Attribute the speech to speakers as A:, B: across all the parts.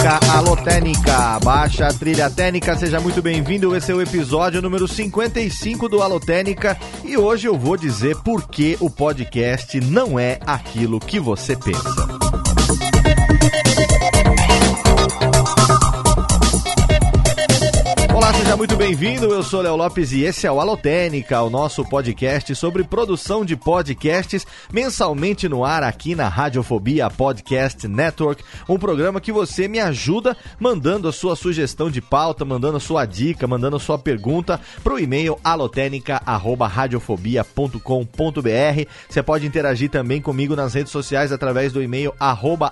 A: Técnica, alô Técnica, baixa a trilha técnica, seja muito bem-vindo. Esse é o episódio número 55 do Alô Técnica e hoje eu vou dizer por que o podcast não é aquilo que você pensa. Muito bem-vindo. Eu sou Léo Lopes e esse é o Alotênica, o nosso podcast sobre produção de podcasts mensalmente no ar aqui na Radiofobia Podcast Network. Um programa que você me ajuda mandando a sua sugestão de pauta, mandando a sua dica, mandando a sua pergunta para o e-mail alotenica@radiofobia.com.br. Você pode interagir também comigo nas redes sociais através do e-mail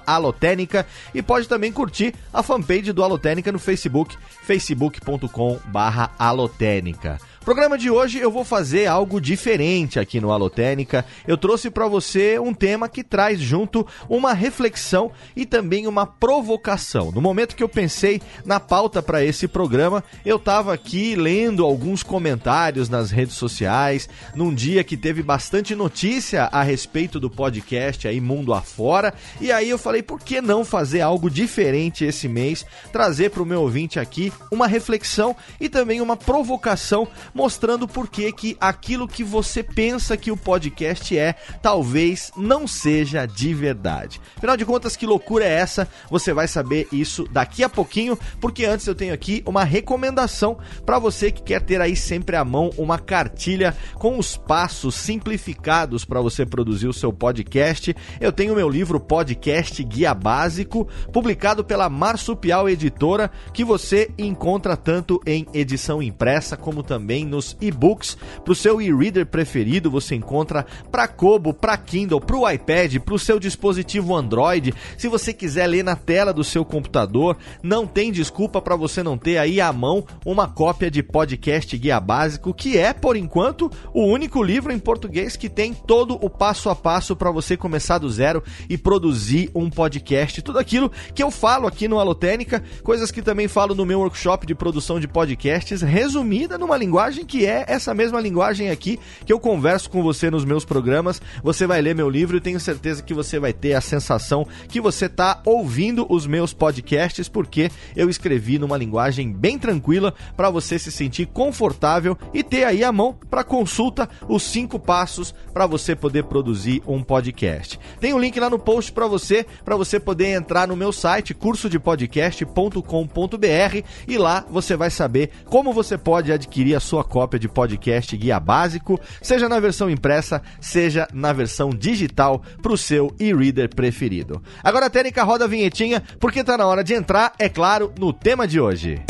A: @alotenica e pode também curtir a fanpage do Alotênica no Facebook, facebook.com barra alotênica. Programa de hoje eu vou fazer algo diferente aqui no Alotênica. Eu trouxe para você um tema que traz junto uma reflexão e também uma provocação. No momento que eu pensei na pauta para esse programa, eu estava aqui lendo alguns comentários nas redes sociais, num dia que teve bastante notícia a respeito do podcast aí mundo afora, e aí eu falei, por que não fazer algo diferente esse mês, trazer para o meu ouvinte aqui uma reflexão e também uma provocação mostrando por que que aquilo que você pensa que o podcast é, talvez não seja de verdade. Afinal de contas, que loucura é essa? Você vai saber isso daqui a pouquinho, porque antes eu tenho aqui uma recomendação para você que quer ter aí sempre à mão uma cartilha com os passos simplificados para você produzir o seu podcast. Eu tenho meu livro Podcast Guia Básico, publicado pela Marsupial Editora, que você encontra tanto em edição impressa como também nos e-books. Para o seu e-reader preferido, você encontra para Kobo, para Kindle, para o iPad, para o seu dispositivo Android. Se você quiser ler na tela do seu computador, não tem desculpa para você não ter aí à mão uma cópia de podcast guia básico, que é, por enquanto, o único livro em português que tem todo o passo a passo para você começar do zero e produzir um podcast. Tudo aquilo que eu falo aqui no Alotênica, coisas que também falo no meu workshop de produção de podcasts, resumida numa linguagem que é essa mesma linguagem aqui que eu converso com você nos meus programas. Você vai ler meu livro e tenho certeza que você vai ter a sensação que você está ouvindo os meus podcasts, porque eu escrevi numa linguagem bem tranquila para você se sentir confortável e ter aí à mão para consulta os cinco passos para você poder produzir um podcast. Tem um link lá no post para você, para você poder entrar no meu site cursodepodcast.com.br e lá você vai saber como você pode adquirir a sua cópia de podcast guia básico, seja na versão impressa, seja na versão digital para o seu e-reader preferido. Agora a técnica roda a vinhetinha, porque tá na hora de entrar, é claro, no tema de hoje.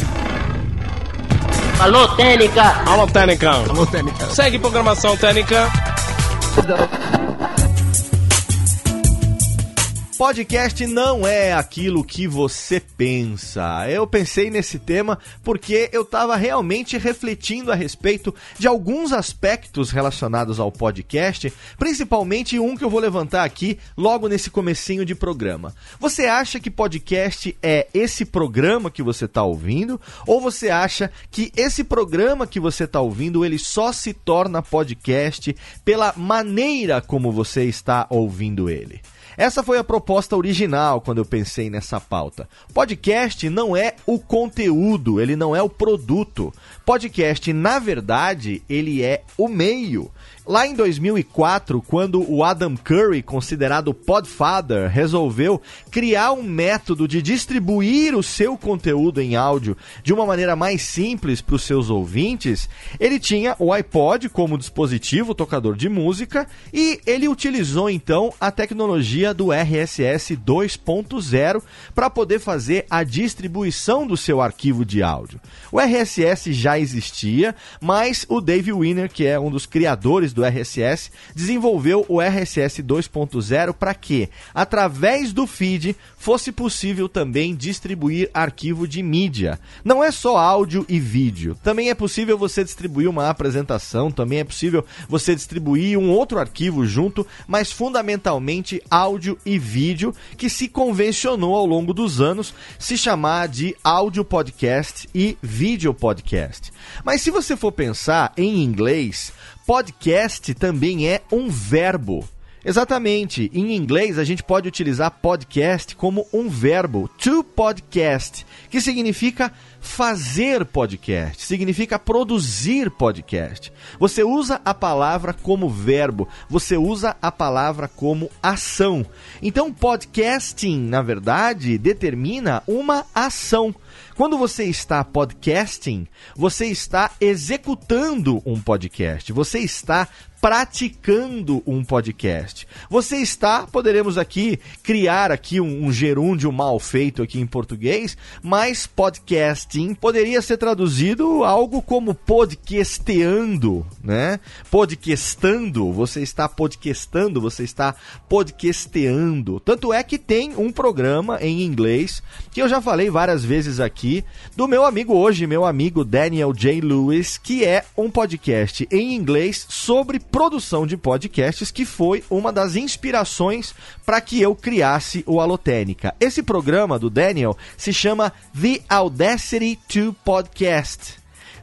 B: Alô, Técnica!
C: Alô, Técnica. Alô, Técnica. Segue programação Técnica.
A: Podcast não é aquilo que você pensa. Eu pensei nesse tema porque eu estava realmente refletindo a respeito de alguns aspectos relacionados ao podcast, principalmente um que eu vou levantar aqui logo nesse comecinho de programa. Você acha que podcast é esse programa que você está ouvindo ou você acha que esse programa que você está ouvindo ele só se torna podcast pela maneira como você está ouvindo ele? Essa foi a proposta original quando eu pensei nessa pauta. Podcast não é o conteúdo, ele não é o produto. Podcast, na verdade, ele é o meio. Lá em 2004, quando o Adam Curry, considerado Podfather, resolveu criar um método de distribuir o seu conteúdo em áudio de uma maneira mais simples para os seus ouvintes, ele tinha o iPod como dispositivo tocador de música e ele utilizou então a tecnologia do RSS 2.0 para poder fazer a distribuição do seu arquivo de áudio. O RSS já existia, mas o Dave Winner, que é um dos criadores do RSS, desenvolveu o RSS 2.0 para que, através do feed, fosse possível também distribuir arquivo de mídia. Não é só áudio e vídeo. Também é possível você distribuir uma apresentação, também é possível você distribuir um outro arquivo junto, mas fundamentalmente áudio e vídeo, que se convencionou ao longo dos anos se chamar de áudio podcast e vídeo podcast. Mas se você for pensar em inglês, podcast também é um verbo. Exatamente. Em inglês, a gente pode utilizar podcast como um verbo, to podcast, que significa fazer podcast, significa produzir podcast. Você usa a palavra como verbo, você usa a palavra como ação. Então, podcasting, na verdade, determina uma ação. Quando você está podcasting, você está executando um podcast, você está praticando um podcast. Você está, poderemos aqui criar aqui um, um gerúndio mal feito aqui em português, mas podcasting poderia ser traduzido algo como podcasteando, né? Podcastando, você está podcastando, você está podcasteando. Tanto é que tem um programa em inglês que eu já falei várias vezes aqui do meu amigo hoje, meu amigo Daniel J. Lewis, que é um podcast em inglês sobre produção de podcasts, que foi uma das inspirações para que eu criasse o Alotênica. Esse programa do Daniel se chama The Audacity to Podcast.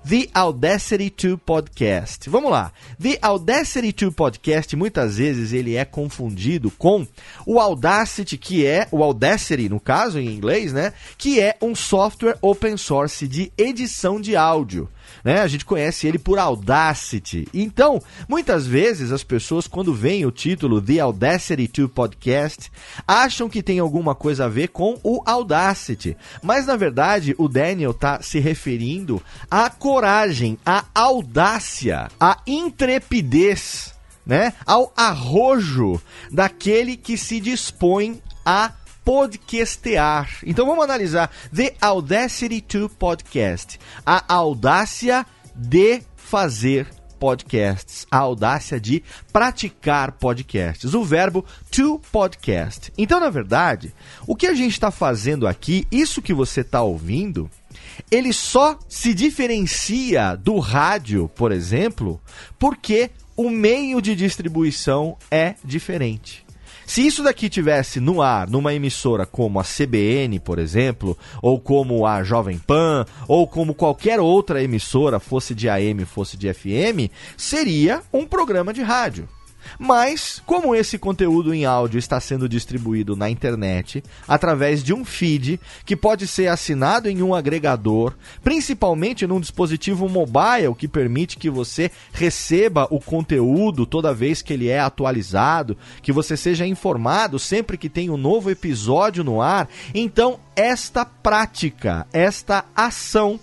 A: The Audacity 2 Podcast. Vamos lá. The Audacity 2 Podcast, muitas vezes ele é confundido com o Audacity, que é o Audacity, no caso em inglês, né? Que é um software open source de edição de áudio né? A gente conhece ele por Audacity. Então, muitas vezes as pessoas, quando veem o título The Audacity 2 Podcast, acham que tem alguma coisa a ver com o Audacity. Mas na verdade, o Daniel está se referindo à coragem, à audácia, à intrepidez, né? Ao arrojo daquele que se dispõe a podcastear. Então vamos analisar The Audacity to Podcast. A audácia de fazer podcasts, a audácia de praticar podcasts, o verbo to podcast. Então, na verdade, o que a gente está fazendo aqui, isso que você está ouvindo, ele só se diferencia do rádio, por exemplo, porque o meio de distribuição é diferente. Se isso daqui tivesse no ar, numa emissora como a CBN, por exemplo, ou como a Jovem Pan, ou como qualquer outra emissora, fosse de AM, fosse de FM, seria um programa de rádio. Mas, como esse conteúdo em áudio está sendo distribuído na internet através de um feed que pode ser assinado em um agregador, principalmente num dispositivo mobile que permite que você receba o conteúdo toda vez que ele é atualizado, que você seja informado sempre que tem um novo episódio no ar, então esta prática, esta ação,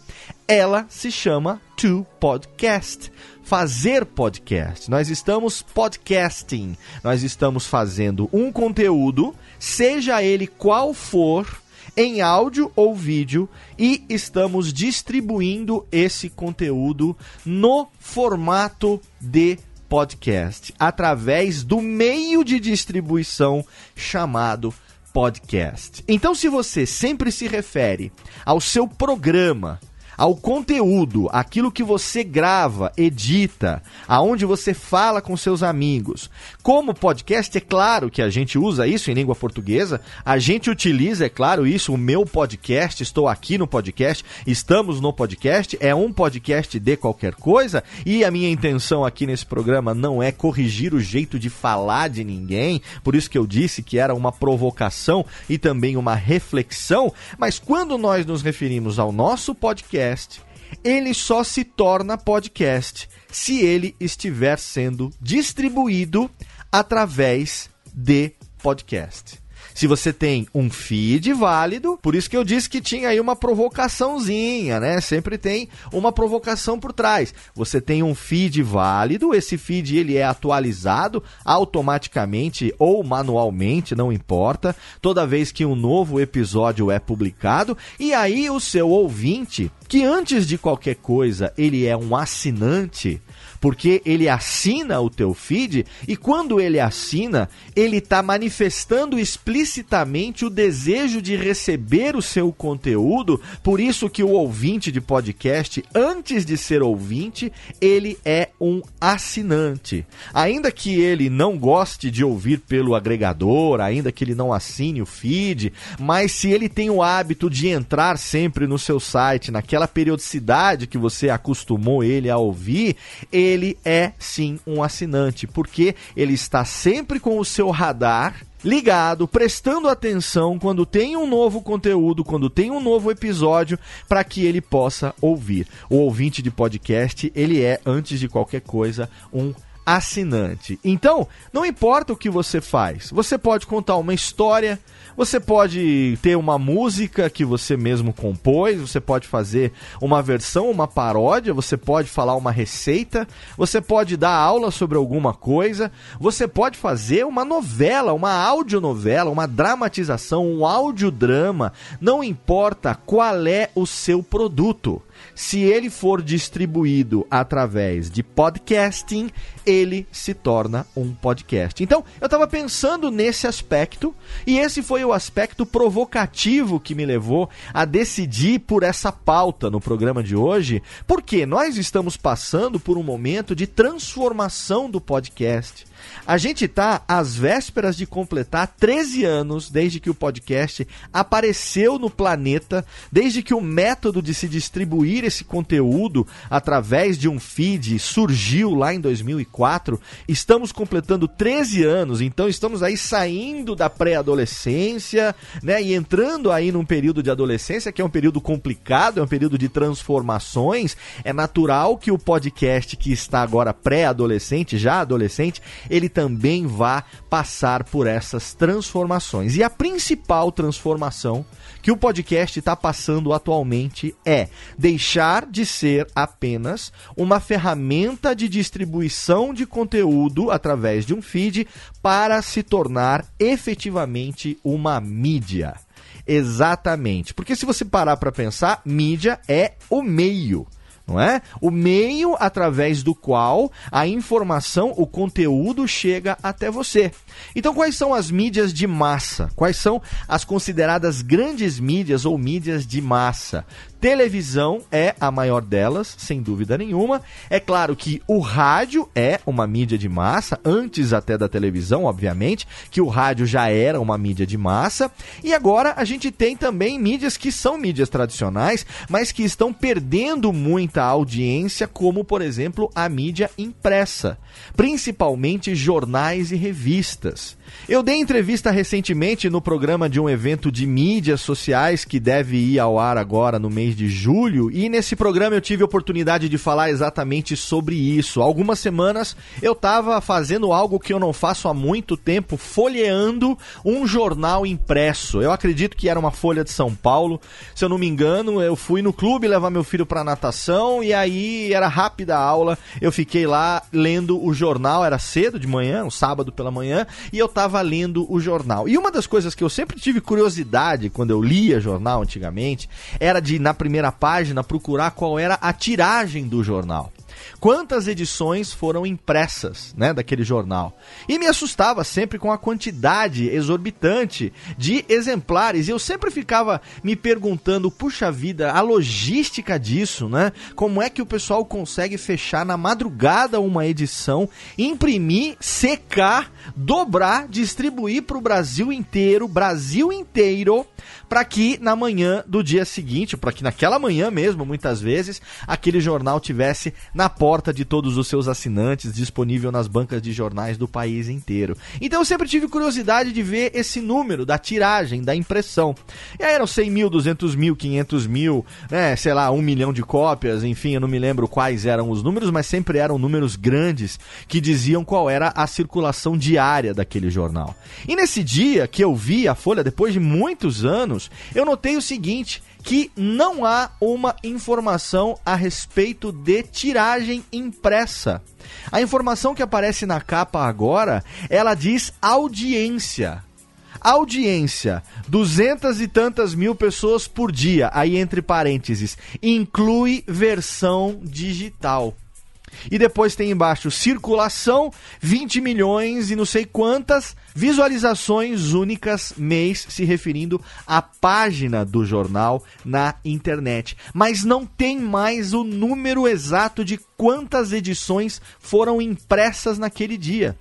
A: ela se chama To Podcast fazer podcast. Nós estamos podcasting. Nós estamos fazendo um conteúdo, seja ele qual for, em áudio ou vídeo e estamos distribuindo esse conteúdo no formato de podcast, através do meio de distribuição chamado podcast. Então, se você sempre se refere ao seu programa ao conteúdo, aquilo que você grava, edita, aonde você fala com seus amigos. Como podcast, é claro que a gente usa isso em língua portuguesa, a gente utiliza, é claro, isso, o meu podcast, estou aqui no podcast, estamos no podcast, é um podcast de qualquer coisa, e a minha intenção aqui nesse programa não é corrigir o jeito de falar de ninguém, por isso que eu disse que era uma provocação e também uma reflexão, mas quando nós nos referimos ao nosso podcast, podcast, ele só se torna podcast se ele estiver sendo distribuído através de podcast se você tem um feed válido, por isso que eu disse que tinha aí uma provocaçãozinha, né? Sempre tem uma provocação por trás. Você tem um feed válido, esse feed ele é atualizado automaticamente ou manualmente, não importa, toda vez que um novo episódio é publicado, e aí o seu ouvinte, que antes de qualquer coisa ele é um assinante, porque ele assina o teu feed e quando ele assina, ele está manifestando explicitamente o desejo de receber o seu conteúdo. Por isso que o ouvinte de podcast, antes de ser ouvinte, ele é um assinante. Ainda que ele não goste de ouvir pelo agregador, ainda que ele não assine o feed, mas se ele tem o hábito de entrar sempre no seu site naquela periodicidade que você acostumou ele a ouvir, ele ele é sim um assinante, porque ele está sempre com o seu radar ligado, prestando atenção quando tem um novo conteúdo, quando tem um novo episódio, para que ele possa ouvir. O ouvinte de podcast, ele é, antes de qualquer coisa, um assinante. Então, não importa o que você faz, você pode contar uma história, você pode ter uma música que você mesmo compôs, você pode fazer uma versão, uma paródia, você pode falar uma receita, você pode dar aula sobre alguma coisa, você pode fazer uma novela, uma audionovela, uma dramatização, um audiodrama, não importa qual é o seu produto se ele for distribuído através de podcasting, ele se torna um podcast. Então, eu estava pensando nesse aspecto e esse foi o aspecto provocativo que me levou a decidir por essa pauta no programa de hoje, porque nós estamos passando por um momento de transformação do podcast. A gente está às vésperas de completar 13 anos desde que o podcast apareceu no planeta, desde que o método de se distribuir esse conteúdo através de um feed surgiu lá em 2004. Estamos completando 13 anos, então estamos aí saindo da pré-adolescência, né, e entrando aí num período de adolescência que é um período complicado, é um período de transformações. É natural que o podcast que está agora pré-adolescente, já adolescente, ele também vá passar por essas transformações. E a principal transformação que o podcast está passando atualmente é deixar de ser apenas uma ferramenta de distribuição de conteúdo através de um feed para se tornar efetivamente uma mídia. Exatamente. Porque se você parar para pensar, mídia é o meio não é? O meio através do qual a informação, o conteúdo chega até você. Então, quais são as mídias de massa? Quais são as consideradas grandes mídias ou mídias de massa? Televisão é a maior delas, sem dúvida nenhuma. É claro que o rádio é uma mídia de massa, antes até da televisão, obviamente, que o rádio já era uma mídia de massa. E agora a gente tem também mídias que são mídias tradicionais, mas que estão perdendo muita audiência, como por exemplo a mídia impressa, principalmente jornais e revistas. Eu dei entrevista recentemente no programa de um evento de mídias sociais que deve ir ao ar agora no mês de julho, e nesse programa eu tive a oportunidade de falar exatamente sobre isso. Algumas semanas eu estava fazendo algo que eu não faço há muito tempo, folheando um jornal impresso. Eu acredito que era uma Folha de São Paulo. Se eu não me engano, eu fui no clube levar meu filho para natação e aí era rápida a aula. Eu fiquei lá lendo o jornal, era cedo de manhã, um sábado pela manhã, e eu estava estava lendo o jornal. E uma das coisas que eu sempre tive curiosidade quando eu lia jornal antigamente era de, na primeira página, procurar qual era a tiragem do jornal quantas edições foram impressas, né, daquele jornal. E me assustava sempre com a quantidade exorbitante de exemplares. E eu sempre ficava me perguntando, puxa vida, a logística disso, né? Como é que o pessoal consegue fechar na madrugada uma edição, imprimir, secar, dobrar, distribuir para o Brasil inteiro, Brasil inteiro, para que na manhã do dia seguinte, para que naquela manhã mesmo, muitas vezes, aquele jornal tivesse na porta de todos os seus assinantes, disponível nas bancas de jornais do país inteiro. Então eu sempre tive curiosidade de ver esse número da tiragem, da impressão. E aí eram 100 mil, 200 mil, 500 mil, né, sei lá, um milhão de cópias, enfim, eu não me lembro quais eram os números, mas sempre eram números grandes que diziam qual era a circulação diária daquele jornal. E nesse dia que eu vi a Folha, depois de muitos anos, eu notei o seguinte: que não há uma informação a respeito de tiragem impressa. A informação que aparece na capa agora, ela diz audiência. Audiência, duzentas e tantas mil pessoas por dia, aí entre parênteses, inclui versão digital. E depois tem embaixo circulação, 20 milhões e não sei quantas visualizações únicas mês, se referindo à página do jornal na internet. Mas não tem mais o número exato de quantas edições foram impressas naquele dia.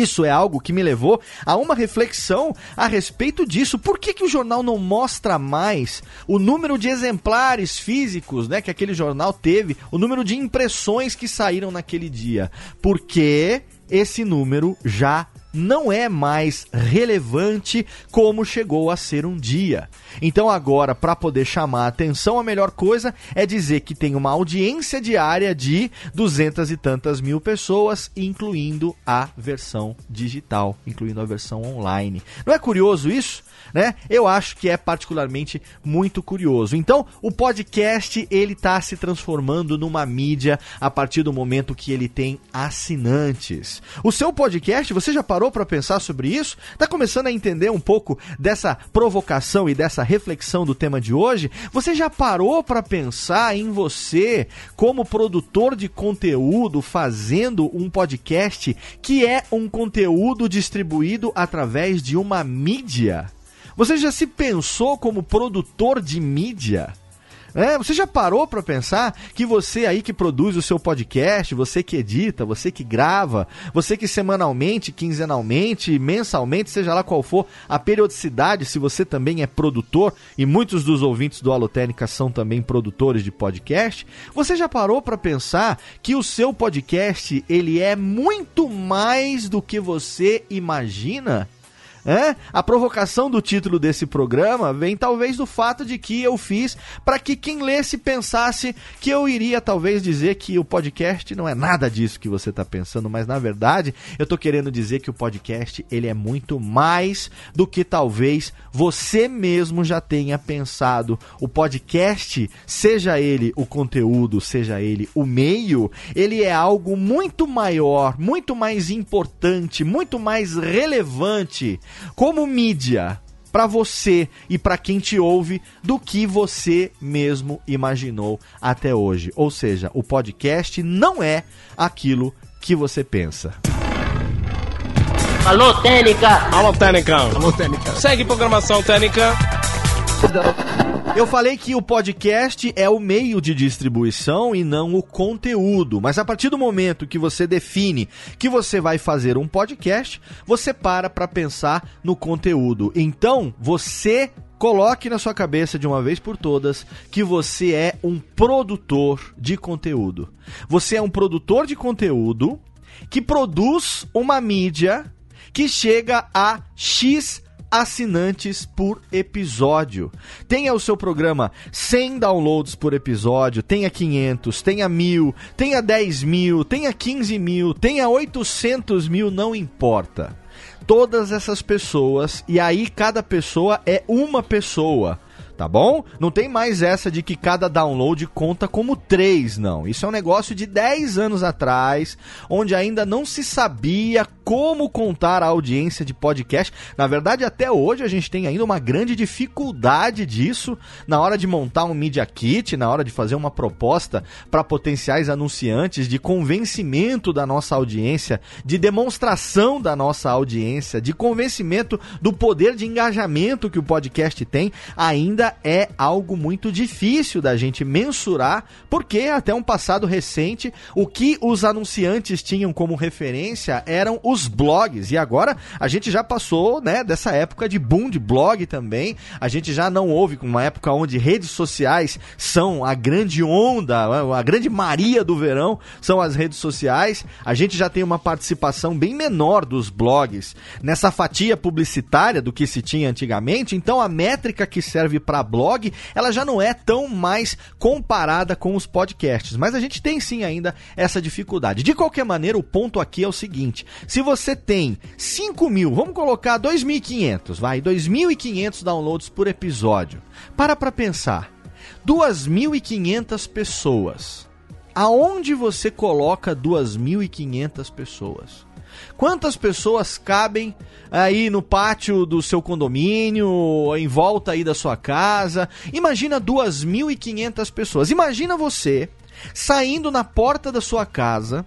A: Isso é algo que me levou a uma reflexão a respeito disso. Por que, que o jornal não mostra mais o número de exemplares físicos né, que aquele jornal teve, o número de impressões que saíram naquele dia? Porque esse número já não é mais relevante como chegou a ser um dia. Então agora, para poder chamar a atenção, a melhor coisa é dizer que tem uma audiência diária de duzentas e tantas mil pessoas, incluindo a versão digital, incluindo a versão online. Não é curioso isso? Né? Eu acho que é particularmente muito curioso. Então, o podcast ele está se transformando numa mídia a partir do momento que ele tem assinantes. O seu podcast, você já parou para pensar sobre isso? Está começando a entender um pouco dessa provocação e dessa reflexão do tema de hoje? Você já parou para pensar em você como produtor de conteúdo fazendo um podcast que é um conteúdo distribuído através de uma mídia? Você já se pensou como produtor de mídia? É, você já parou para pensar que você aí que produz o seu podcast, você que edita, você que grava, você que semanalmente, quinzenalmente, mensalmente, seja lá qual for a periodicidade, se você também é produtor e muitos dos ouvintes do Alotênica são também produtores de podcast, você já parou para pensar que o seu podcast ele é muito mais do que você imagina? É? A provocação do título desse programa vem talvez do fato de que eu fiz para que quem lesse pensasse que eu iria talvez dizer que o podcast não é nada disso que você está pensando, mas na verdade eu estou querendo dizer que o podcast ele é muito mais do que talvez você mesmo já tenha pensado. O podcast, seja ele o conteúdo, seja ele o meio, ele é algo muito maior, muito mais importante, muito mais relevante como mídia para você e para quem te ouve do que você mesmo imaginou até hoje. Ou seja, o podcast não é aquilo que você pensa.
C: Alô, Técnica! Alô, Técnica! Alô, Técnica! Segue programação Técnica!
A: Eu falei que o podcast é o meio de distribuição e não o conteúdo. Mas a partir do momento que você define que você vai fazer um podcast, você para para pensar no conteúdo. Então, você coloque na sua cabeça de uma vez por todas que você é um produtor de conteúdo. Você é um produtor de conteúdo que produz uma mídia que chega a X assinantes por episódio. Tenha o seu programa 100 downloads por episódio, tenha 500, tenha 1000, tenha 10 mil, tenha 15 mil, tenha 800 mil, não importa. Todas essas pessoas, e aí cada pessoa é uma pessoa tá bom? Não tem mais essa de que cada download conta como três, não. Isso é um negócio de 10 anos atrás, onde ainda não se sabia como contar a audiência de podcast. Na verdade, até hoje a gente tem ainda uma grande dificuldade disso na hora de montar um Media Kit, na hora de fazer uma proposta para potenciais anunciantes, de convencimento da nossa audiência, de demonstração da nossa audiência, de convencimento do poder de engajamento que o podcast tem, ainda ainda é algo muito difícil da gente mensurar, porque até um passado recente, o que os anunciantes tinham como referência eram os blogs. E agora a gente já passou, né, dessa época de boom de blog também. A gente já não houve uma época onde redes sociais são a grande onda, a grande Maria do verão são as redes sociais. A gente já tem uma participação bem menor dos blogs nessa fatia publicitária do que se tinha antigamente. Então a métrica que serve para blog, ela já não é tão mais comparada com os podcasts. Mas a gente tem sim ainda essa dificuldade. De qualquer maneira, o ponto aqui é o seguinte: se você tem 5 mil, vamos colocar 2.500, vai, 2.500 downloads por episódio. Para para pensar. 2.500 pessoas. Aonde você coloca 2.500 pessoas? Quantas pessoas cabem aí no pátio do seu condomínio, em volta aí da sua casa? Imagina 2.500 pessoas. Imagina você saindo na porta da sua casa,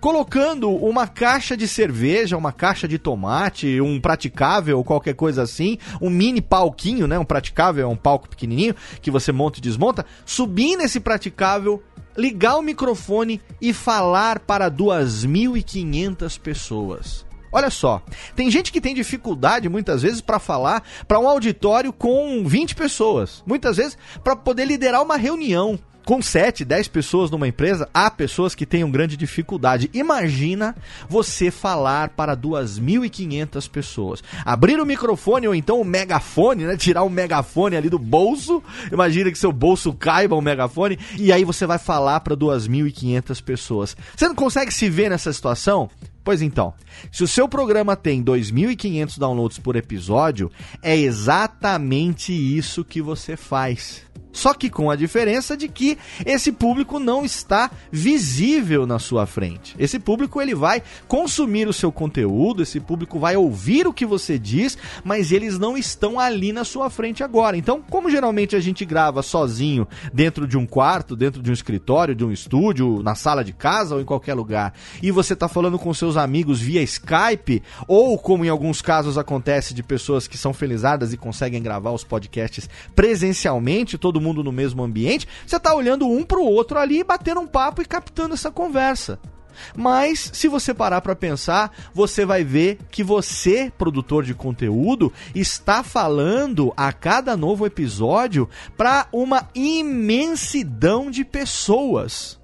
A: colocando uma caixa de cerveja, uma caixa de tomate, um praticável, qualquer coisa assim, um mini palquinho, né? Um praticável é um palco pequenininho que você monta e desmonta, subir nesse praticável ligar o microfone e falar para 2.500 pessoas. Olha só, tem gente que tem dificuldade muitas vezes para falar para um auditório com 20 pessoas. Muitas vezes para poder liderar uma reunião com 7, 10 pessoas numa empresa, há pessoas que tenham grande dificuldade. Imagina você falar para 2.500 pessoas. Abrir o microfone ou então o megafone, né? Tirar o megafone ali do bolso. Imagina que seu bolso caiba o megafone e aí você vai falar para 2.500 pessoas. Você não consegue se ver nessa situação? Pois então, se o seu programa tem 2.500 downloads por episódio, é exatamente isso que você faz. Só que com a diferença de que esse público não está visível na sua frente. Esse público ele vai consumir o seu conteúdo, esse público vai ouvir o que você diz, mas eles não estão ali na sua frente agora. Então, como geralmente a gente grava sozinho dentro de um quarto, dentro de um escritório, de um estúdio, na sala de casa ou em qualquer lugar, e você está falando com seus amigos via Skype, ou como em alguns casos acontece de pessoas que são felizadas e conseguem gravar os podcasts presencialmente, todo mundo no mesmo ambiente, você está olhando um para o outro ali, batendo um papo e captando essa conversa. Mas, se você parar para pensar, você vai ver que você, produtor de conteúdo, está falando a cada novo episódio para uma imensidão de pessoas.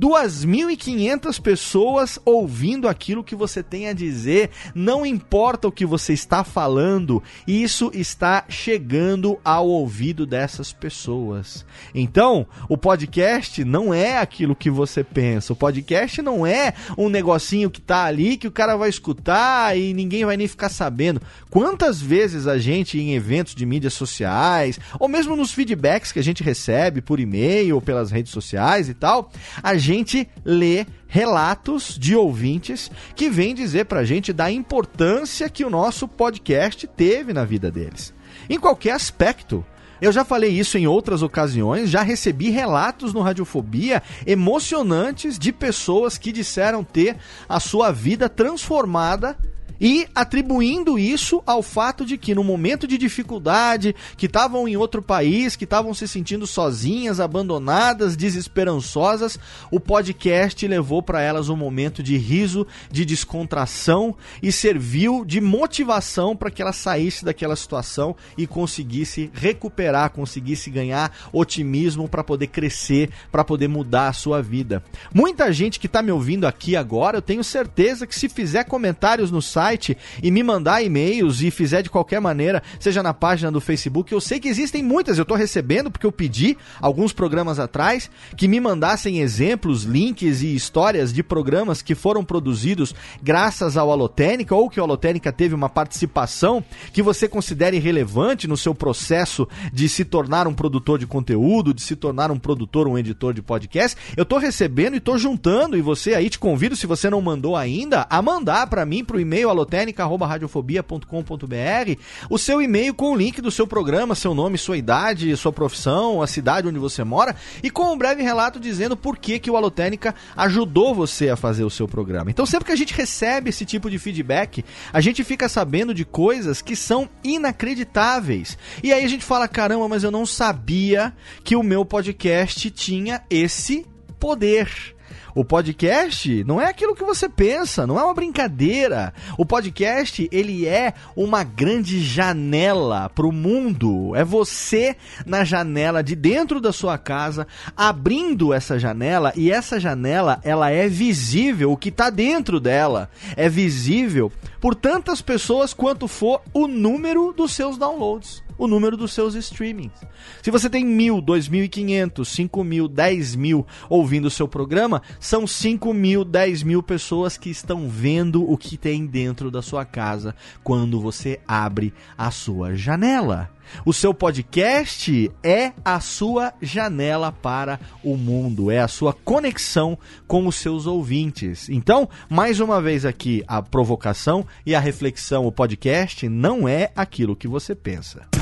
A: 2.500 pessoas ouvindo aquilo que você tem a dizer, não importa o que você está falando, isso está chegando ao ouvido dessas pessoas. Então, o podcast não é aquilo que você pensa, o podcast não é um negocinho que tá ali que o cara vai escutar e ninguém vai nem ficar sabendo. Quantas vezes a gente em eventos de mídias sociais, ou mesmo nos feedbacks que a gente recebe por e-mail ou pelas redes sociais e tal, a gente lê relatos de ouvintes que vêm dizer pra gente da importância que o nosso podcast teve na vida deles. Em qualquer aspecto. Eu já falei isso em outras ocasiões, já recebi relatos no Radiofobia emocionantes de pessoas que disseram ter a sua vida transformada e atribuindo isso ao fato de que no momento de dificuldade, que estavam em outro país, que estavam se sentindo sozinhas, abandonadas, desesperançosas, o podcast levou para elas um momento de riso, de descontração e serviu de motivação para que ela saísse daquela situação e conseguisse recuperar, conseguisse ganhar otimismo para poder crescer, para poder mudar a sua vida. Muita gente que está me ouvindo aqui agora, eu tenho certeza que se fizer comentários no site site e me mandar e-mails e fizer de qualquer maneira, seja na página do Facebook, eu sei que existem muitas, eu estou recebendo porque eu pedi alguns programas atrás que me mandassem exemplos, links e histórias de programas que foram produzidos graças ao Alotênica ou que o Alotênica teve uma participação que você considere relevante no seu processo de se tornar um produtor de conteúdo, de se tornar um produtor, um editor de podcast. Eu estou recebendo e estou juntando e você aí te convido, se você não mandou ainda, a mandar para mim pro e-mail alotênica@radiofobia.com.br, o seu e-mail com o link do seu programa, seu nome, sua idade, sua profissão, a cidade onde você mora e com um breve relato dizendo por que que o Alotênica ajudou você a fazer o seu programa. Então sempre que a gente recebe esse tipo de feedback, a gente fica sabendo de coisas que são inacreditáveis. E aí a gente fala, caramba, mas eu não sabia que o meu podcast tinha esse poder. O podcast não é aquilo que você pensa, não é uma brincadeira. O podcast, ele é uma grande janela para o mundo. É você na janela de dentro da sua casa, abrindo essa janela e essa janela, ela é visível, o que está dentro dela é visível por tantas pessoas quanto for o número dos seus downloads o número dos seus streamings. Se você tem mil, dois mil e quinhentos, cinco mil, dez mil ouvindo o seu programa, são cinco mil, dez mil pessoas que estão vendo o que tem dentro da sua casa quando você abre a sua janela. O seu podcast é a sua janela para o mundo, é a sua conexão com os seus ouvintes. Então, mais uma vez aqui, a provocação e a reflexão: o podcast não é aquilo que você pensa.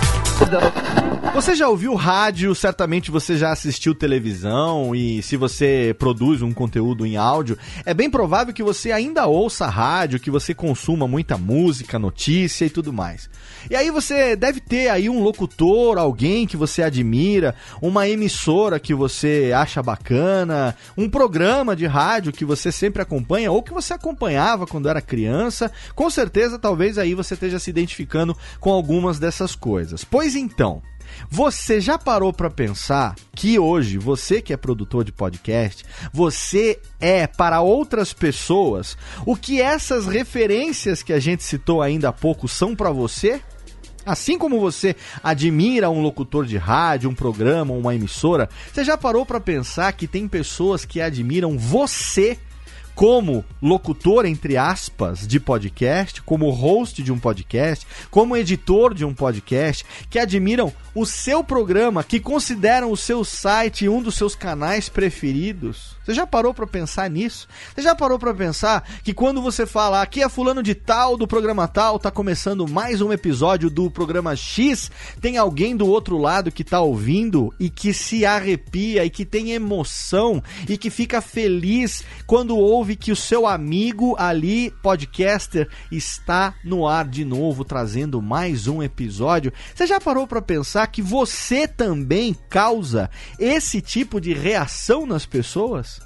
A: Você já ouviu rádio? Certamente você já assistiu televisão e se você produz um conteúdo em áudio, é bem provável que você ainda ouça rádio, que você consuma muita música, notícia e tudo mais. E aí você deve ter aí um locutor, alguém que você admira, uma emissora que você acha bacana, um programa de rádio que você sempre acompanha ou que você acompanhava quando era criança. Com certeza, talvez aí você esteja se identificando com algumas dessas coisas. Pois então, você já parou para pensar que hoje, você que é produtor de podcast, você é para outras pessoas o que essas referências que a gente citou ainda há pouco são para você? Assim como você admira um locutor de rádio, um programa, uma emissora, você já parou para pensar que tem pessoas que admiram você como locutor, entre aspas, de podcast, como host de um podcast, como editor de um podcast, que admiram o seu programa, que consideram o seu site um dos seus canais preferidos. Você já parou para pensar nisso? Você já parou para pensar que quando você fala aqui é fulano de tal do programa tal, tá começando mais um episódio do programa X, tem alguém do outro lado que tá ouvindo e que se arrepia e que tem emoção e que fica feliz quando ouve que o seu amigo ali, podcaster, está no ar de novo trazendo mais um episódio. Você já parou para pensar que você também causa esse tipo de reação nas pessoas?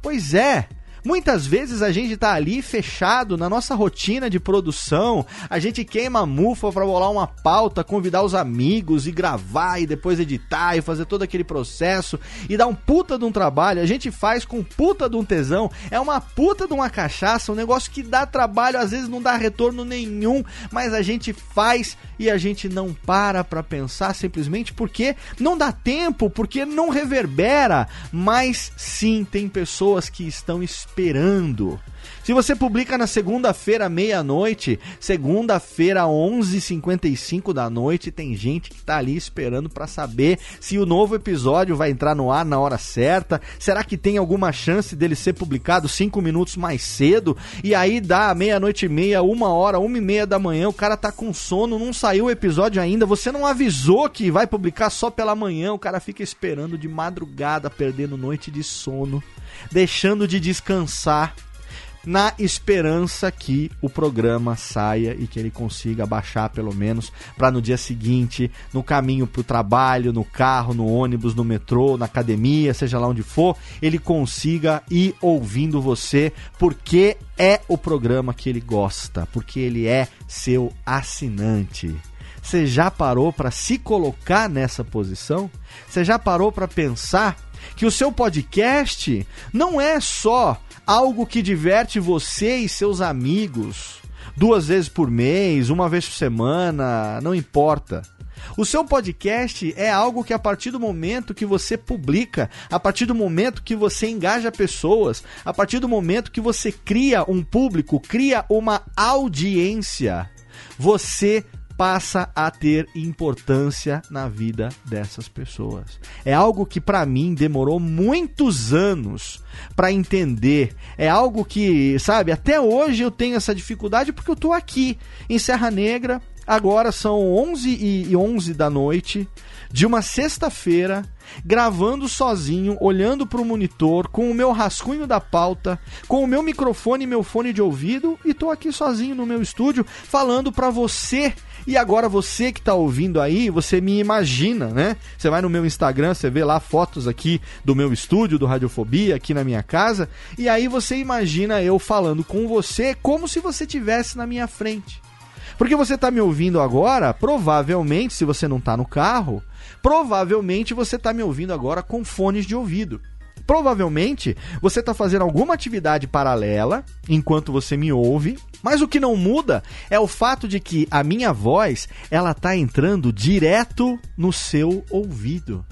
A: Pois é, Muitas vezes a gente tá ali fechado na nossa rotina de produção, a gente queima a mufa para bolar uma pauta, convidar os amigos e gravar e depois editar e fazer todo aquele processo e dar um puta de um trabalho. A gente faz com puta de um tesão, é uma puta de uma cachaça, um negócio que dá trabalho, às vezes não dá retorno nenhum, mas a gente faz e a gente não para para pensar simplesmente porque não dá tempo, porque não reverbera, mas sim tem pessoas que estão esperando esperando. Se você publica na segunda-feira, meia-noite, segunda-feira, 11h55 da noite, tem gente que tá ali esperando para saber se o novo episódio vai entrar no ar na hora certa. Será que tem alguma chance dele ser publicado cinco minutos mais cedo? E aí dá meia-noite e meia, uma hora, uma e meia da manhã, o cara tá com sono, não saiu o episódio ainda, você não avisou que vai publicar só pela manhã, o cara fica esperando de madrugada, perdendo noite de sono deixando de descansar na esperança que o programa saia e que ele consiga baixar pelo menos para no dia seguinte, no caminho para o trabalho, no carro, no ônibus, no metrô, na academia, seja lá onde for, ele consiga ir ouvindo você, porque é o programa que ele gosta, porque ele é seu assinante. Você já parou para se colocar nessa posição? Você já parou para pensar que o seu podcast não é só algo que diverte você e seus amigos duas vezes por mês, uma vez por semana, não importa. O seu podcast é algo que a partir do momento que você publica, a partir do momento que você engaja pessoas, a partir do momento que você cria um público, cria uma audiência, você passa a ter importância na vida dessas pessoas. É algo que para mim demorou muitos anos para entender. É algo que, sabe, até hoje eu tenho essa dificuldade porque eu tô aqui em Serra Negra. Agora são 11 e 11 da noite de uma sexta-feira, gravando sozinho, olhando para o monitor, com o meu rascunho da pauta, com o meu microfone e meu fone de ouvido, e tô aqui sozinho no meu estúdio falando para você. E agora você que está ouvindo aí, você me imagina, né? Você vai no meu Instagram, você vê lá fotos aqui do meu estúdio, do Radiofobia, aqui na minha casa, e aí você imagina eu falando com você como se você tivesse na minha frente. Porque você está me ouvindo agora, provavelmente, se você não está no carro, provavelmente você está me ouvindo agora com fones de ouvido. Provavelmente você está fazendo alguma atividade paralela enquanto você me ouve, mas o que não muda é o fato de que a minha voz ela está entrando direto no seu ouvido.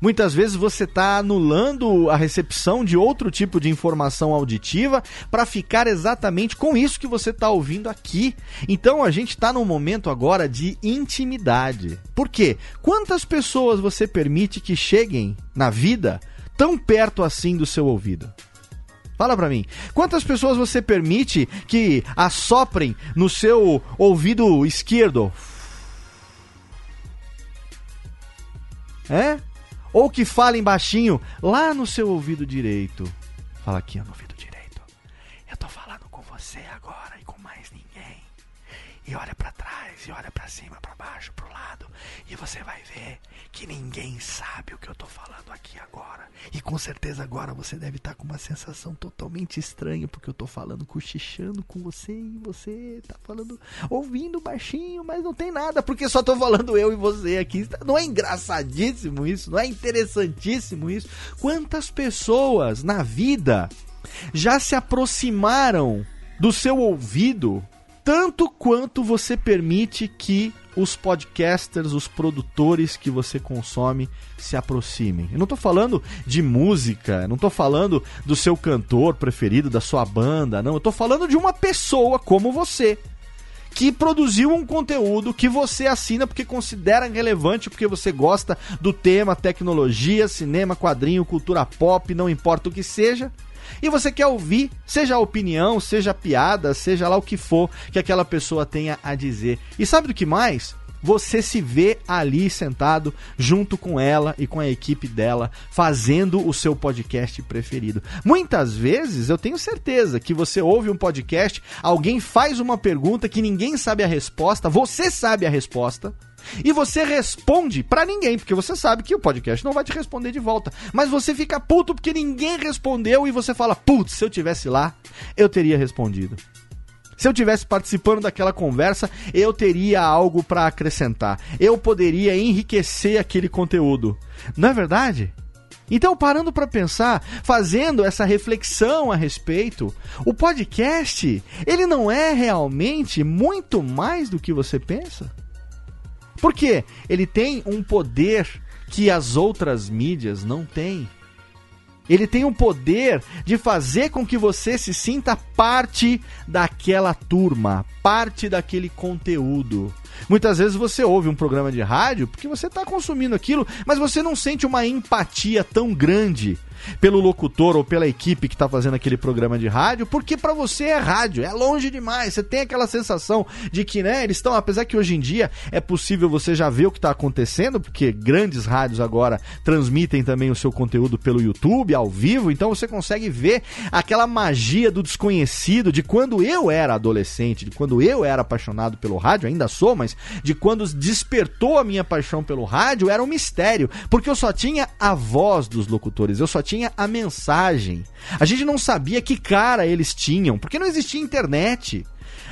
A: Muitas vezes você está anulando a recepção de outro tipo de informação auditiva para ficar exatamente com isso que você está ouvindo aqui. Então a gente está num momento agora de intimidade. Por quê? Quantas pessoas você permite que cheguem na vida tão perto assim do seu ouvido? Fala pra mim. Quantas pessoas você permite que assoprem no seu ouvido esquerdo? É? ou que falem baixinho lá no seu ouvido direito. Fala aqui no ouvido direito. Eu tô falando com você agora e com mais ninguém. E olha para trás, e olha para cima, para baixo, pro lado, e você vai ver que ninguém sabe o que eu tô falando aqui agora. E com certeza agora você deve estar tá com uma sensação totalmente estranha, porque eu tô falando, cochichando com você e você tá falando, ouvindo baixinho, mas não tem nada, porque só tô falando eu e você aqui. Não é engraçadíssimo isso? Não é interessantíssimo isso? Quantas pessoas na vida já se aproximaram do seu ouvido tanto quanto você permite que os podcasters, os produtores que você consome se aproximem. Eu não estou falando de música, não estou falando do seu cantor preferido, da sua banda, não. Eu estou falando de uma pessoa como você que produziu um conteúdo que você assina porque considera relevante, porque você gosta do tema, tecnologia, cinema, quadrinho, cultura pop, não importa o que seja e você quer ouvir, seja a opinião, seja a piada, seja lá o que for que aquela pessoa tenha a dizer. E sabe do que mais? Você se vê ali sentado junto com ela e com a equipe dela, fazendo o seu podcast preferido. Muitas vezes eu tenho certeza que você ouve um podcast, alguém faz uma pergunta que ninguém sabe a resposta, você sabe a resposta e você responde para ninguém, porque você sabe que o podcast não vai te responder de volta. Mas você fica puto porque ninguém respondeu e você fala: "Putz, se eu tivesse lá, eu teria respondido". Se eu tivesse participando daquela conversa, eu teria algo para acrescentar. Eu poderia enriquecer aquele conteúdo. Não é verdade? Então, parando para pensar, fazendo essa reflexão a respeito, o podcast, ele não é realmente muito mais do que você pensa? Porque ele tem um poder que as outras mídias não têm. Ele tem um poder de fazer com que você se sinta parte daquela turma, parte daquele conteúdo. Muitas vezes você ouve um programa de rádio porque você está consumindo aquilo, mas você não sente uma empatia tão grande pelo locutor ou pela equipe que está fazendo aquele programa de rádio, porque para você é rádio, é longe demais. Você tem aquela sensação de que, né, eles estão, apesar que hoje em dia é possível você já ver o que está acontecendo, porque grandes rádios agora transmitem também o seu conteúdo pelo YouTube, ao vivo, então você consegue ver aquela magia do desconhecido de quando eu era adolescente, de quando eu era apaixonado pelo rádio, ainda sou, mas de quando despertou a minha paixão pelo rádio, era um mistério, porque eu só tinha a voz dos locutores, eu só tinha a mensagem. A gente não sabia que cara eles tinham, porque não existia internet.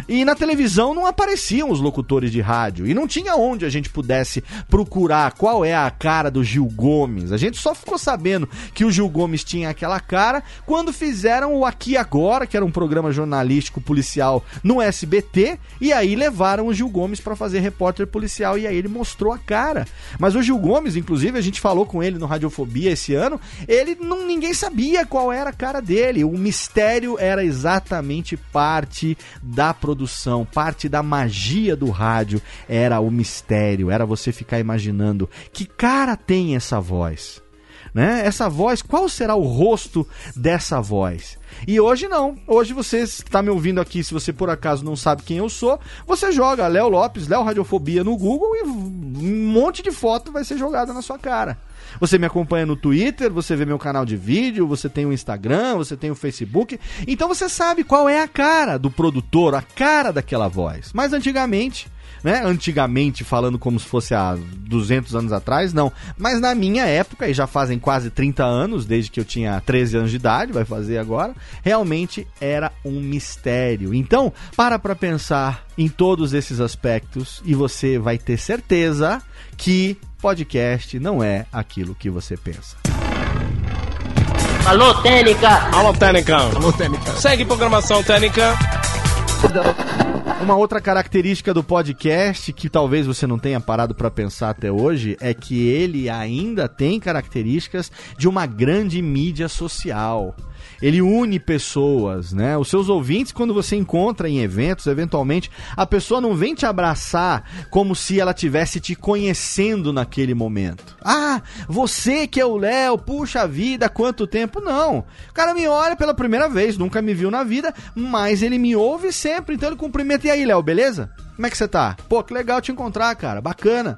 A: E na televisão não apareciam os locutores de rádio. E não tinha onde a gente pudesse procurar qual é a cara do Gil Gomes. A gente só ficou sabendo que o Gil Gomes tinha aquela cara quando fizeram o Aqui Agora, que era um programa jornalístico policial no SBT. E aí levaram o Gil Gomes para fazer repórter policial. E aí ele mostrou a cara. Mas o Gil Gomes, inclusive, a gente falou com ele no Radiofobia esse ano. Ele não ninguém sabia qual era a cara dele. O mistério era exatamente parte da produção, parte da magia do rádio era o mistério, era você ficar imaginando que cara tem essa voz. Né? Essa voz, qual será o rosto dessa voz? E hoje não. Hoje você está me ouvindo aqui, se você por acaso não sabe quem eu sou, você joga Léo Lopes, Léo Radiofobia no Google e um monte de foto vai ser jogada na sua cara. Você me acompanha no Twitter, você vê meu canal de vídeo, você tem o Instagram, você tem o Facebook. Então você sabe qual é a cara do produtor, a cara daquela voz. Mas antigamente, né? Antigamente, falando como se fosse há 200 anos atrás, não. Mas na minha época, e já fazem quase 30 anos, desde que eu tinha 13 anos de idade, vai fazer agora, realmente era um mistério. Então, para pra pensar em todos esses aspectos e você vai ter certeza que podcast não é aquilo que você pensa.
C: Alô, Técnica! Alô, Técnica! Alô, Técnica! Segue programação Técnica!
A: Uma outra característica do podcast que talvez você não tenha parado para pensar até hoje é que ele ainda tem características de uma grande mídia social ele une pessoas, né? Os seus ouvintes, quando você encontra em eventos, eventualmente, a pessoa não vem te abraçar como se ela tivesse te conhecendo naquele momento. Ah, você que é o Léo, puxa vida, quanto tempo? Não. O cara me olha pela primeira vez, nunca me viu na vida, mas ele me ouve sempre, então ele cumprimenta. E aí, Léo, beleza? Como é que você tá? Pô, que legal te encontrar, cara. Bacana.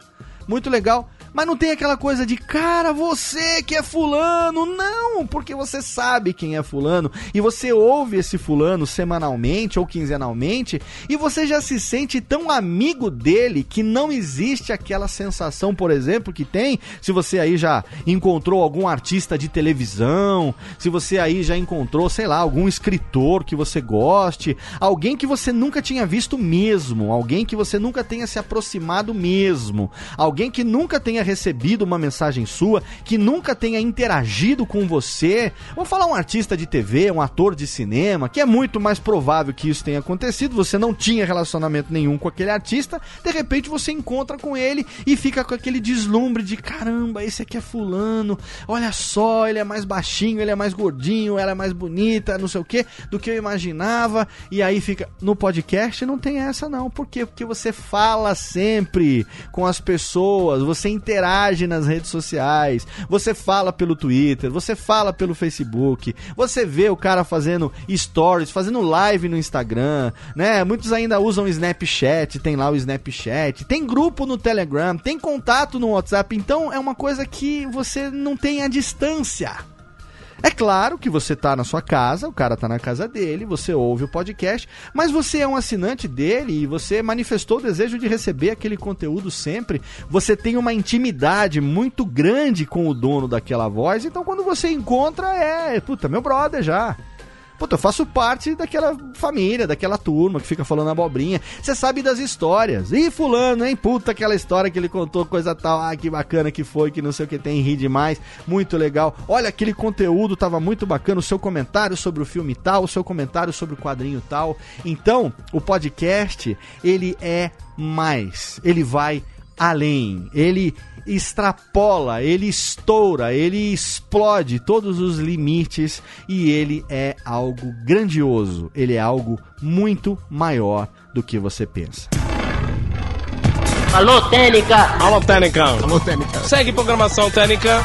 A: Muito legal. Mas não tem aquela coisa de, cara, você que é fulano. Não, porque você sabe quem é fulano e você ouve esse fulano semanalmente ou quinzenalmente e você já se sente tão amigo dele que não existe aquela sensação, por exemplo, que tem se você aí já encontrou algum artista de televisão, se você aí já encontrou, sei lá, algum escritor que você goste, alguém que você nunca tinha visto mesmo, alguém que você nunca tenha se aproximado mesmo, alguém que nunca tenha recebido uma mensagem sua, que nunca tenha interagido com você. Vamos falar um artista de TV, um ator de cinema, que é muito mais provável que isso tenha acontecido. Você não tinha relacionamento nenhum com aquele artista, de repente você encontra com ele e fica com aquele deslumbre de caramba, esse aqui é fulano. Olha só, ele é mais baixinho, ele é mais gordinho, ela é mais bonita, não sei o que, do que eu imaginava. E aí fica no podcast não tem essa não. Por quê? Porque você fala sempre com as pessoas, você interage nas redes sociais, você fala pelo Twitter, você fala pelo Facebook, você vê o cara fazendo stories, fazendo live no Instagram, né? Muitos ainda usam Snapchat, tem lá o Snapchat, tem grupo no Telegram, tem contato no WhatsApp, então é uma coisa que você não tem a distância. É claro que você tá na sua casa, o cara tá na casa dele, você ouve o podcast, mas você é um assinante dele e você manifestou o desejo de receber aquele conteúdo sempre. Você tem uma intimidade muito grande com o dono daquela voz, então quando você encontra é, puta, meu brother já. Puta, eu faço parte daquela família, daquela turma que fica falando abobrinha. Você sabe das histórias. Ih, fulano, hein? Puta, aquela história que ele contou, coisa tal. Ah, que bacana que foi, que não sei o que tem, ri demais. Muito legal. Olha, aquele conteúdo tava muito bacana. O seu comentário sobre o filme tal, o seu comentário sobre o quadrinho tal. Então, o podcast, ele é mais. Ele vai além. Ele extrapola, ele estoura, ele explode todos os limites e ele é algo grandioso, ele é algo muito maior do que você pensa.
C: Alô, Técnica! Alô, Técnica! Alô, Técnica! Segue programação Técnica!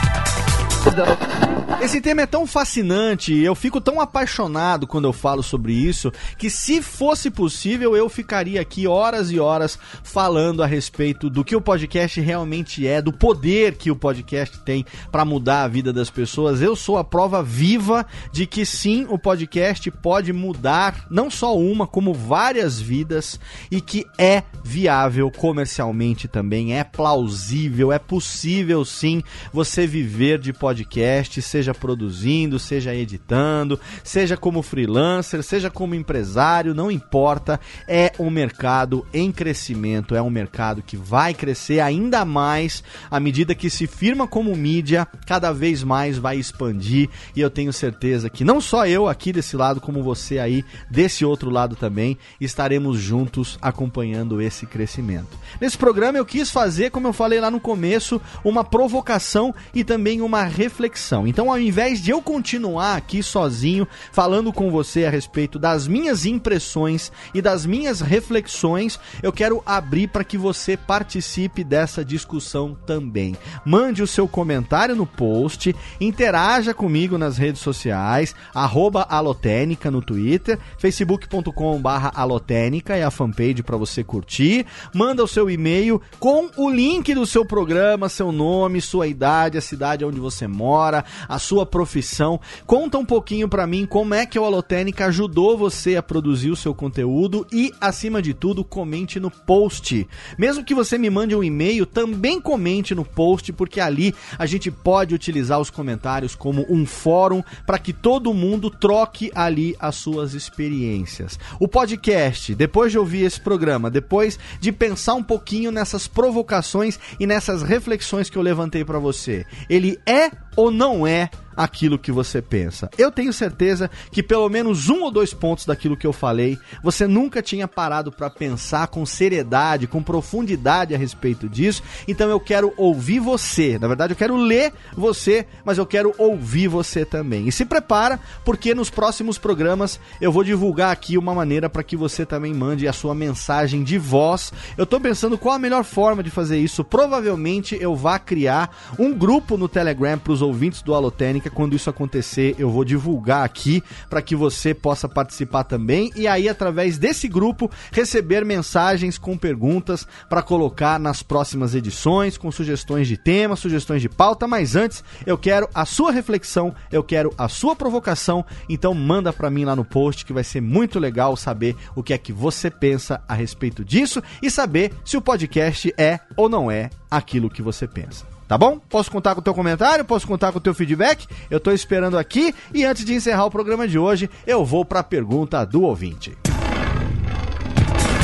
A: Esse tema é tão fascinante, eu fico tão apaixonado quando eu falo sobre isso, que se fosse possível eu ficaria aqui horas e horas falando a respeito do que o podcast realmente é, do poder que o podcast tem para mudar a vida das pessoas. Eu sou a prova viva de que sim, o podcast pode mudar não só uma, como várias vidas e que é viável comercialmente também, é plausível, é possível sim você viver de podcast, seja seja produzindo, seja editando, seja como freelancer, seja como empresário, não importa, é um mercado em crescimento, é um mercado que vai crescer ainda mais à medida que se firma como mídia, cada vez mais vai expandir e eu tenho certeza que não só eu aqui desse lado, como você aí desse outro lado também, estaremos juntos acompanhando esse crescimento. Nesse programa eu quis fazer, como eu falei lá no começo, uma provocação e também uma reflexão. Então ao invés de eu continuar aqui sozinho falando com você a respeito das minhas impressões e das minhas reflexões, eu quero abrir para que você participe dessa discussão também. Mande o seu comentário no post, interaja comigo nas redes sociais, arroba alotênica no Twitter, facebook.com alotênica é a fanpage para você curtir, manda o seu e-mail com o link do seu programa, seu nome, sua idade, a cidade onde você mora, a sua profissão. Conta um pouquinho para mim como é que o Alotênica ajudou você a produzir o seu conteúdo e, acima de tudo, comente no post. Mesmo que você me mande um e-mail, também comente no post, porque ali a gente pode utilizar os comentários como um fórum para que todo mundo troque ali as suas experiências. O podcast, depois de ouvir esse programa, depois de pensar um pouquinho nessas provocações e nessas reflexões que eu levantei para você, ele é ou não é aquilo que você pensa. Eu tenho certeza que pelo menos um ou dois pontos daquilo que eu falei, você nunca tinha parado para pensar com seriedade, com profundidade a respeito disso. Então eu quero ouvir você. Na verdade, eu quero ler você, mas eu quero ouvir você também. E se prepara, porque nos próximos programas eu vou divulgar aqui uma maneira para que você também mande a sua mensagem de voz. Eu tô pensando qual a melhor forma de fazer isso. Provavelmente eu vá criar um grupo no Telegram para os ouvintes do Alotênica quando isso acontecer, eu vou divulgar aqui para que você possa participar também e aí através desse grupo receber mensagens com perguntas para colocar nas próximas edições, com sugestões de tema, sugestões de pauta, mas antes eu quero a sua reflexão, eu quero a sua provocação, então manda para mim lá no post que vai ser muito legal saber o que é que você pensa a respeito disso e saber se o podcast é ou não é aquilo que você pensa. Tá bom? Posso contar com o teu comentário? Posso contar com o teu feedback? Eu tô esperando aqui e antes de encerrar o programa de hoje, eu vou para a pergunta do ouvinte.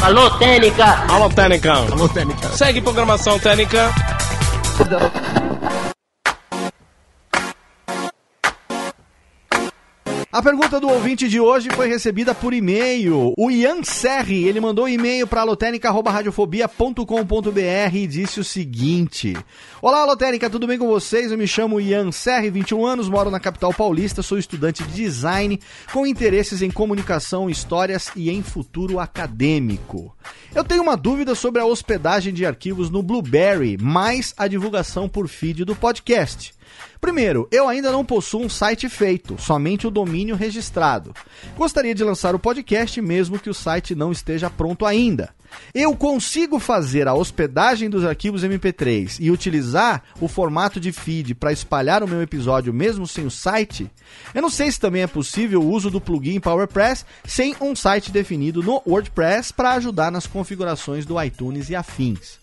C: Alô, Técnica! Alô, Técnica! Alô, Técnica! Segue programação Técnica!
A: A pergunta do ouvinte de hoje foi recebida por e-mail. O Ian Serri, ele mandou um e-mail para lotérica.radiofobia.com.br e disse o seguinte: Olá, Lotérica, tudo bem com vocês? Eu me chamo Ian Serri, 21 anos, moro na capital paulista, sou estudante de design com interesses em comunicação, histórias e em futuro acadêmico. Eu tenho uma dúvida sobre a hospedagem de arquivos no Blueberry, mais a divulgação por feed do podcast. Primeiro, eu ainda não possuo um site feito, somente o domínio registrado. Gostaria de lançar o podcast mesmo que o site não esteja pronto ainda. Eu consigo fazer a hospedagem dos arquivos MP3 e utilizar o formato de feed para espalhar o meu episódio mesmo sem o site? Eu não sei se também é possível o uso do plugin PowerPress sem um site definido no WordPress para ajudar nas configurações do iTunes e afins.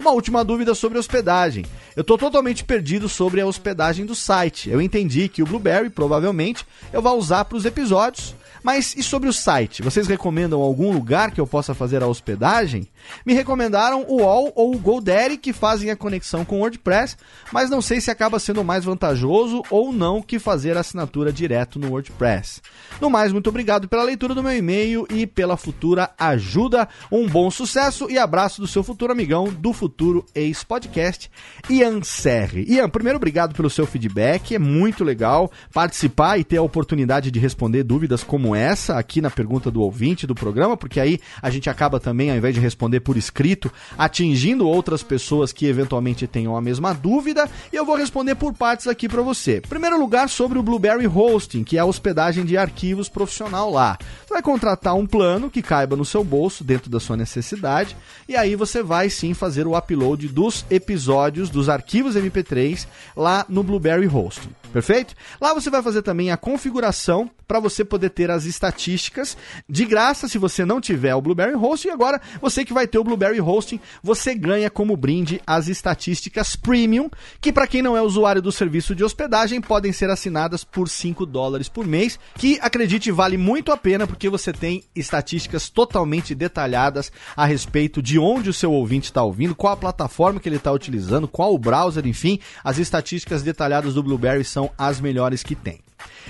A: Uma última dúvida sobre hospedagem. Eu estou totalmente perdido sobre a hospedagem do site. Eu entendi que o Blueberry provavelmente eu vou usar para os episódios, mas e sobre o site? Vocês recomendam algum lugar que eu possa fazer a hospedagem? Me recomendaram o All ou o GoDaddy que fazem a conexão com o WordPress, mas não sei se acaba sendo mais vantajoso ou não que fazer a assinatura direto no WordPress. No mais, muito obrigado pela leitura do meu e-mail e pela futura ajuda. Um bom sucesso e abraço do seu futuro amigão do futuro ex-podcast, Ian Serri. Ian, primeiro obrigado pelo seu feedback, é muito legal participar e ter a oportunidade de responder dúvidas como essa aqui na pergunta do ouvinte do programa, porque aí a gente acaba também, ao invés de responder por escrito, atingindo outras pessoas que eventualmente tenham a mesma dúvida, e eu vou responder por partes aqui para você. Primeiro lugar, sobre o Blueberry Hosting, que é a hospedagem de arquivos profissional lá. Você vai contratar um plano que caiba no seu bolso, dentro da sua necessidade, e aí você vai sim fazer o upload dos episódios, dos arquivos MP3 lá no Blueberry Hosting. Perfeito? Lá você vai fazer também a configuração para você poder ter as estatísticas de graça se você não tiver o Blueberry Hosting. Agora, você que vai ter o Blueberry Hosting, você ganha como brinde as estatísticas premium, que para quem não é usuário do serviço de hospedagem, podem ser assinadas por 5 dólares por mês, que acredite vale muito a pena porque você tem estatísticas totalmente detalhadas a respeito de onde o seu ouvinte está ouvindo, qual a plataforma que ele está utilizando, qual o browser, enfim, as estatísticas detalhadas do Blueberry são são as melhores que tem.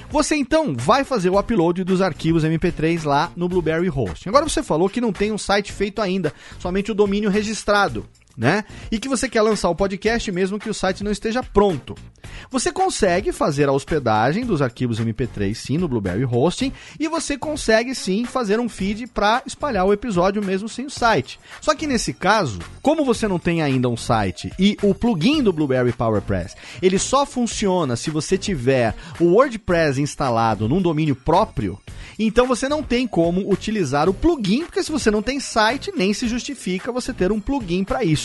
A: Você então vai fazer o upload dos arquivos MP3 lá no Blueberry Hosting. Agora você falou que não tem um site feito ainda, somente o domínio registrado. Né? E que você quer lançar o podcast mesmo que o site não esteja pronto. Você consegue fazer a hospedagem dos arquivos MP3 sim no Blueberry Hosting e você consegue sim fazer um feed para espalhar o episódio mesmo sem o site. Só que nesse caso, como você não tem ainda um site e o plugin do Blueberry PowerPress, ele só funciona se você tiver o WordPress instalado num domínio próprio, então você não tem como utilizar o plugin, porque se você não tem site, nem se justifica você ter um plugin para isso,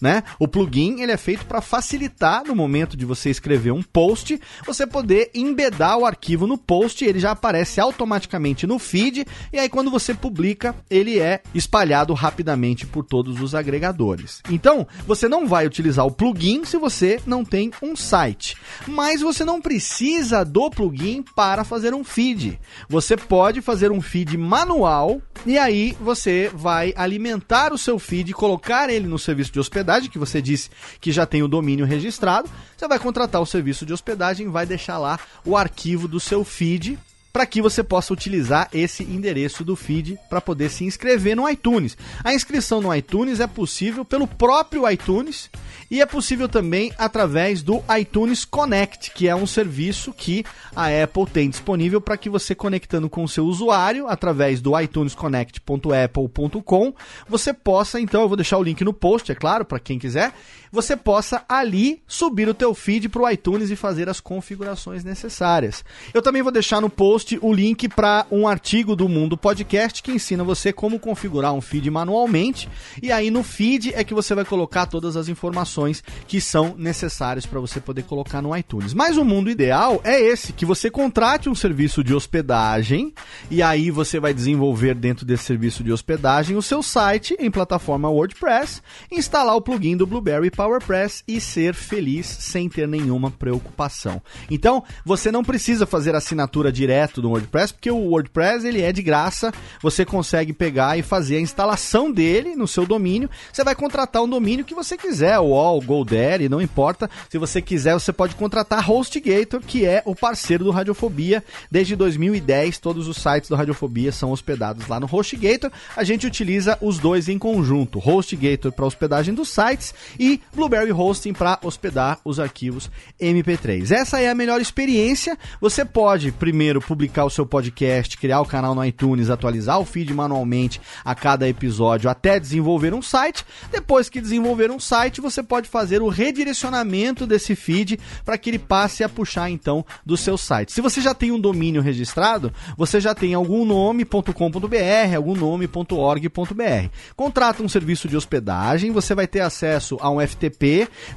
A: né? O plugin ele é feito para facilitar no momento de você escrever um post, você poder embedar o arquivo no post, ele já aparece automaticamente no feed e aí quando você publica, ele é espalhado rapidamente por todos os agregadores. Então, você não vai utilizar o plugin se você não tem um site, mas você não precisa do plugin para fazer um feed. Você pode fazer um feed manual e aí você vai alimentar o seu feed, colocar ele no serviço de hospedagem, que você disse que já tem o domínio registrado. Você vai contratar o serviço de hospedagem, vai deixar lá o arquivo do seu feed para que você possa utilizar esse endereço do feed para poder se inscrever no iTunes. A inscrição no iTunes é possível pelo próprio iTunes e é possível também através do iTunes Connect, que é um serviço que a Apple tem disponível para que você conectando com o seu usuário através do iTunesconnect.apple.com, você possa, então, eu vou deixar o link no post, é claro, para quem quiser, você possa ali subir o teu feed para o iTunes e fazer as configurações necessárias. Eu também vou deixar no post o link para um artigo do Mundo Podcast que ensina você como configurar um feed manualmente, e aí no feed é que você vai colocar todas as informações que são necessários para você poder colocar no iTunes. Mas o mundo ideal é esse, que você contrate um serviço de hospedagem e aí você vai desenvolver dentro desse serviço de hospedagem o seu site em plataforma WordPress, instalar o plugin do Blueberry PowerPress e ser feliz sem ter nenhuma preocupação. Então, você não precisa fazer assinatura direto do WordPress, porque o WordPress ele é de graça, você consegue pegar e fazer a instalação dele no seu domínio. Você vai contratar um domínio que você quiser, o Wall, GoDaddy, não importa. Se você quiser, você pode contratar HostGator, que é o parceiro do Radiofobia. Desde 2010, todos os sites do Radiofobia são hospedados lá no HostGator. A gente utiliza os dois em conjunto: HostGator para hospedagem dos sites e Blueberry Hosting para hospedar os arquivos MP3. Essa é a melhor experiência. Você pode primeiro publicar o seu podcast, criar o canal no iTunes, atualizar o feed manualmente a cada episódio até desenvolver um site. Depois que desenvolver um site, você pode fazer o redirecionamento desse feed para que ele passe a puxar então do seu site. Se você já tem um domínio registrado, você já tem algum nome.com.br, algum nome.org.br. Contrata um serviço de hospedagem, você vai ter acesso a um FTP.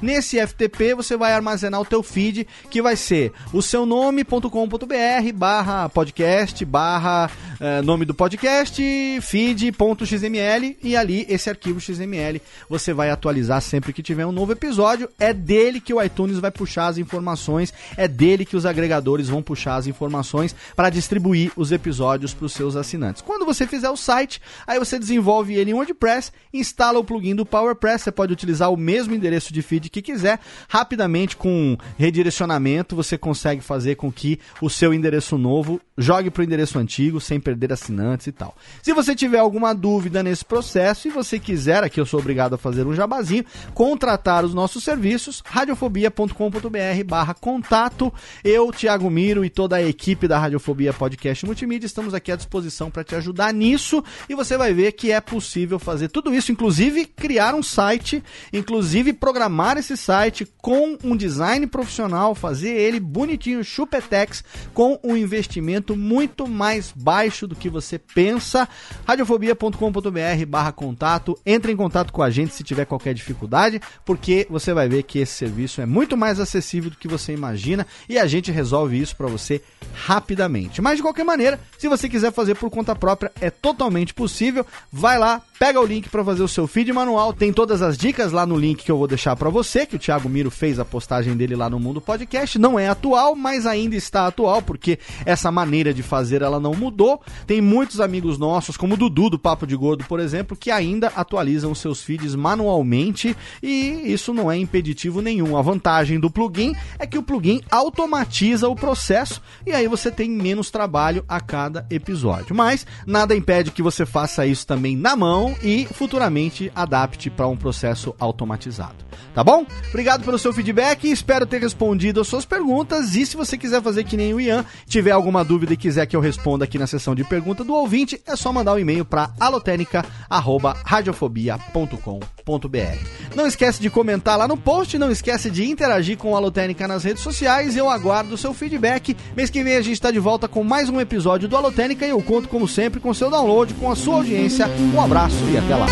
A: Nesse FTP você vai armazenar o teu feed, que vai ser o seu nome.com.br barra podcast, barra eh, nome do podcast, feed.xml e ali esse arquivo XML você vai atualizar sempre que tiver um novo episódio. É dele que o iTunes vai puxar as informações, é dele que os agregadores vão puxar as informações para distribuir os episódios para os seus assinantes. Quando você fizer o site, aí você desenvolve ele em WordPress, instala o plugin do PowerPress, você pode utilizar o mesmo endereço de feed que quiser, rapidamente com redirecionamento você consegue fazer com que o seu endereço novo jogue para o endereço antigo sem perder assinantes e tal. Se você tiver alguma dúvida nesse processo e você quiser, aqui eu sou obrigado a fazer um jabazinho, contratar os nossos serviços, radiofobia.com.br barra contato. Eu, Thiago Miro e toda a equipe da Radiofobia Podcast Multimídia estamos aqui à disposição para te ajudar nisso e você vai ver que é possível fazer tudo isso, inclusive criar um site, inclusive programar esse site com um design profissional, fazer ele bonitinho, chupetex, com um investimento muito mais baixo do que você pensa. radiofobia.com.br barra contato. Entre em contato com a gente se tiver qualquer dificuldade, porque você vai ver que esse serviço é muito mais acessível do que você imagina e a gente resolve isso para você rapidamente. Mas de qualquer maneira, se você quiser fazer por conta própria, é totalmente possível. Vai lá, pega o link para fazer o seu feed manual, tem todas as dicas lá no link que eu vou deixar para você, que o Thiago Miro fez a postagem dele lá no Mundo Podcast. Não é atual, mas ainda está atual, porque essa maneira de fazer ela não mudou. Tem muitos amigos nossos, como o Dudu do Papo de Gordo, por exemplo, que ainda atualizam seus feeds manualmente e isso não é impeditivo nenhum. A vantagem do plugin é que o plugin automatiza o processo e aí você tem menos trabalho a cada episódio. Mas nada impede que você faça isso também na mão locução e futuramente adapte para um processo automatizado. Tá bom? Obrigado pelo seu feedback, espero ter respondido as suas perguntas e se você quiser fazer que nem o Ian, tiver alguma dúvida e quiser que eu responda aqui na sessão de pergunta do ouvinte, é só mandar um e-mail para alotênica@radiofobia.com.br. Não esquece de comentar lá no post, não esquece de interagir com o Alotênica nas redes sociais, eu aguardo o seu feedback. Mês que vem a gente está de volta com mais um episódio do Alotênica e eu conto como sempre com seu download, com a sua audiência. Um abraço e até lá.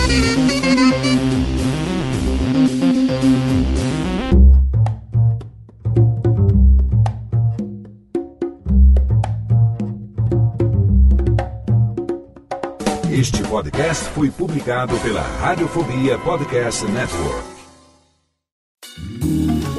D: Este podcast foi publicado pela Radiofobia Podcast Network.